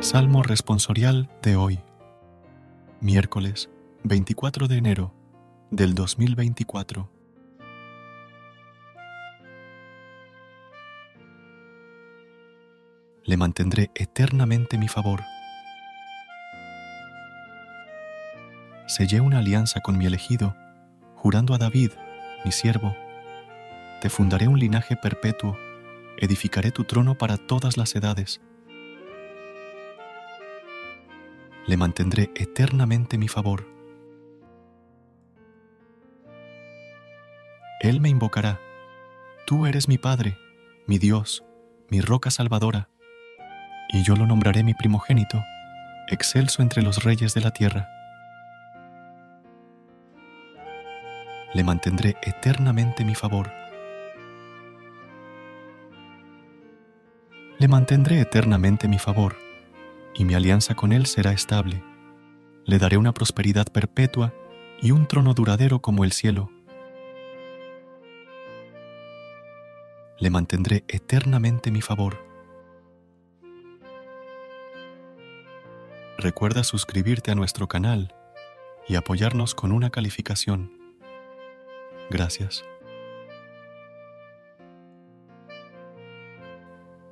Salmo responsorial de hoy, miércoles 24 de enero del 2024. Le mantendré eternamente mi favor. Sellé una alianza con mi elegido, jurando a David, mi siervo, te fundaré un linaje perpetuo, edificaré tu trono para todas las edades le mantendré eternamente mi favor. Él me invocará, tú eres mi Padre, mi Dios, mi roca salvadora, y yo lo nombraré mi primogénito, excelso entre los reyes de la tierra. Le mantendré eternamente mi favor. Le mantendré eternamente mi favor y mi alianza con Él será estable. Le daré una prosperidad perpetua y un trono duradero como el cielo. Le mantendré eternamente mi favor. Recuerda suscribirte a nuestro canal y apoyarnos con una calificación. Gracias.